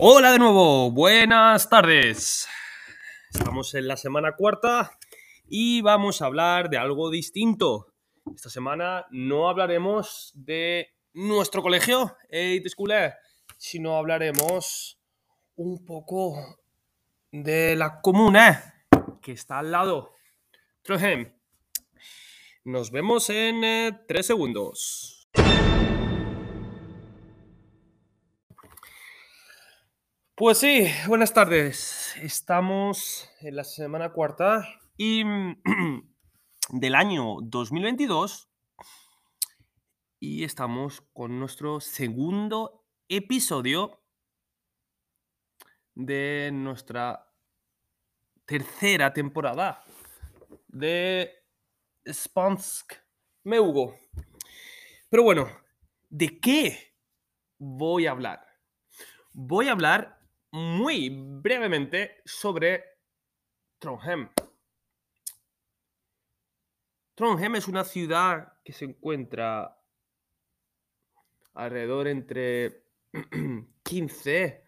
Hola de nuevo, buenas tardes. Estamos en la semana cuarta y vamos a hablar de algo distinto. Esta semana no hablaremos de nuestro colegio, Eight School, sino hablaremos un poco de la comuna que está al lado. Trondheim. Nos vemos en eh, tres segundos. Pues sí, buenas tardes. Estamos en la semana cuarta y del año 2022 y estamos con nuestro segundo episodio de nuestra tercera temporada de Spansk Meugo. Pero bueno, ¿de qué voy a hablar? Voy a hablar muy brevemente sobre Trondheim. Trondheim es una ciudad que se encuentra alrededor entre 15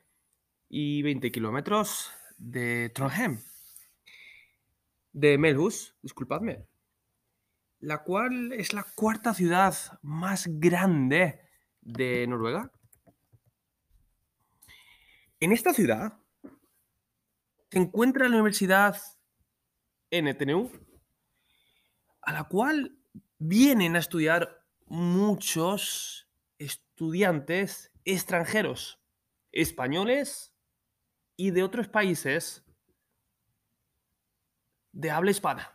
y 20 kilómetros de Trondheim. De Melhus, disculpadme. La cual es la cuarta ciudad más grande de Noruega. En esta ciudad se encuentra la Universidad NTNU, a la cual vienen a estudiar muchos estudiantes extranjeros, españoles y de otros países de habla hispana.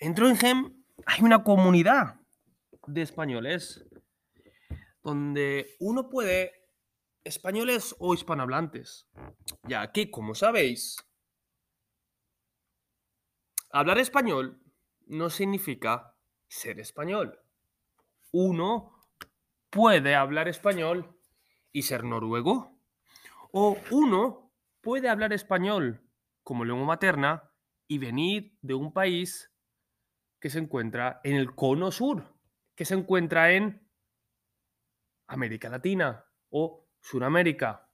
En Trondheim hay una comunidad de españoles donde uno puede, españoles o hispanohablantes, ya que, como sabéis, hablar español no significa ser español. Uno puede hablar español y ser noruego, o uno puede hablar español como lengua materna y venir de un país que se encuentra en el cono sur, que se encuentra en América Latina o Sudamérica.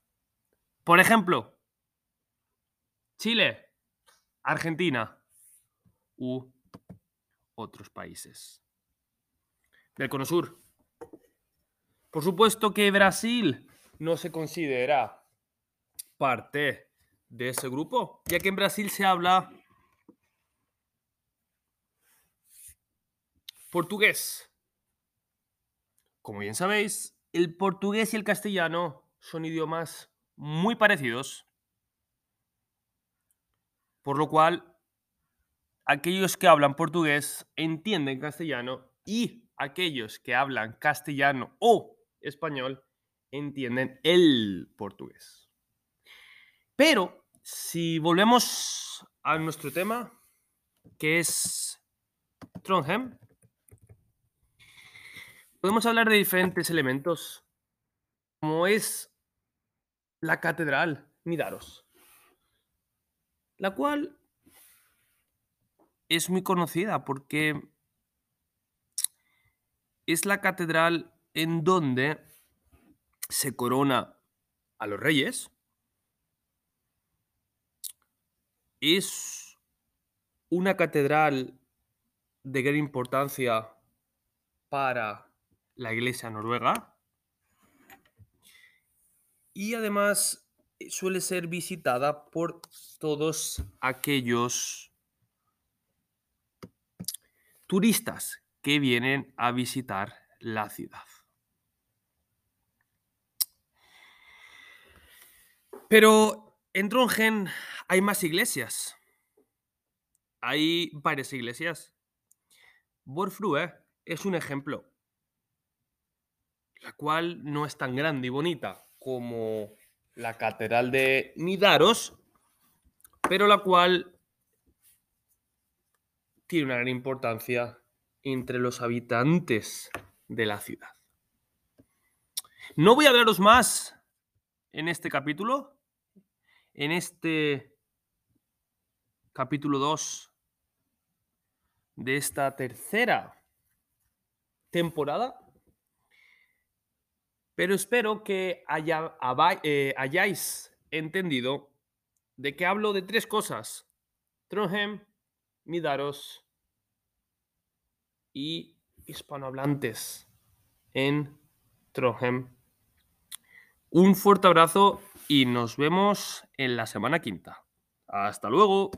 Por ejemplo, Chile, Argentina u otros países del Cono Sur. Por supuesto que Brasil no se considera parte de ese grupo, ya que en Brasil se habla portugués. Como bien sabéis, el portugués y el castellano son idiomas muy parecidos, por lo cual aquellos que hablan portugués entienden castellano y aquellos que hablan castellano o español entienden el portugués. Pero si volvemos a nuestro tema, que es Trondheim, podemos hablar de diferentes elementos, como es la catedral Nidaros, la cual es muy conocida porque es la catedral en donde se corona a los reyes. Es una catedral de gran importancia para la iglesia noruega. Y además eh, suele ser visitada por todos aquellos turistas que vienen a visitar la ciudad. Pero en Trondheim hay más iglesias. Hay varias iglesias. Borfrue es un ejemplo la cual no es tan grande y bonita como la Catedral de Nidaros, pero la cual tiene una gran importancia entre los habitantes de la ciudad. No voy a hablaros más en este capítulo, en este capítulo 2 de esta tercera temporada Pero espero que eh, hayáis entendido de que hablo de tres cosas. Trondheim, Midaros y hispanohablantes en Trondheim. Un fuerte abrazo y nos vemos en la semana quinta. Hasta luego.